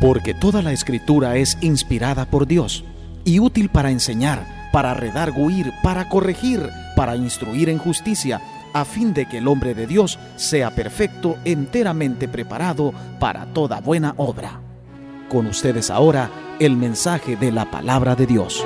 porque toda la escritura es inspirada por Dios y útil para enseñar, para redarguir, para corregir, para instruir en justicia, a fin de que el hombre de Dios sea perfecto, enteramente preparado para toda buena obra. Con ustedes ahora el mensaje de la palabra de Dios.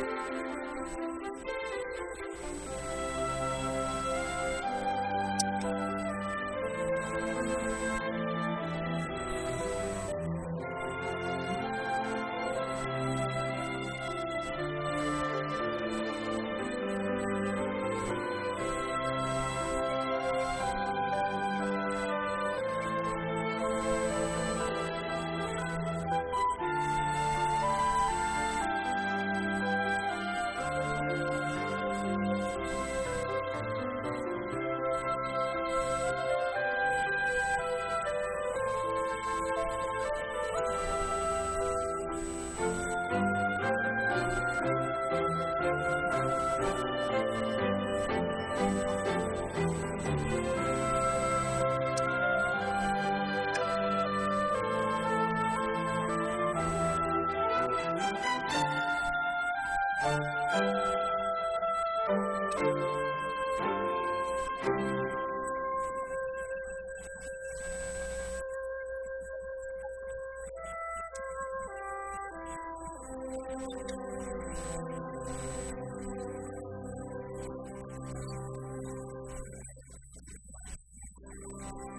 Thank you.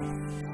Música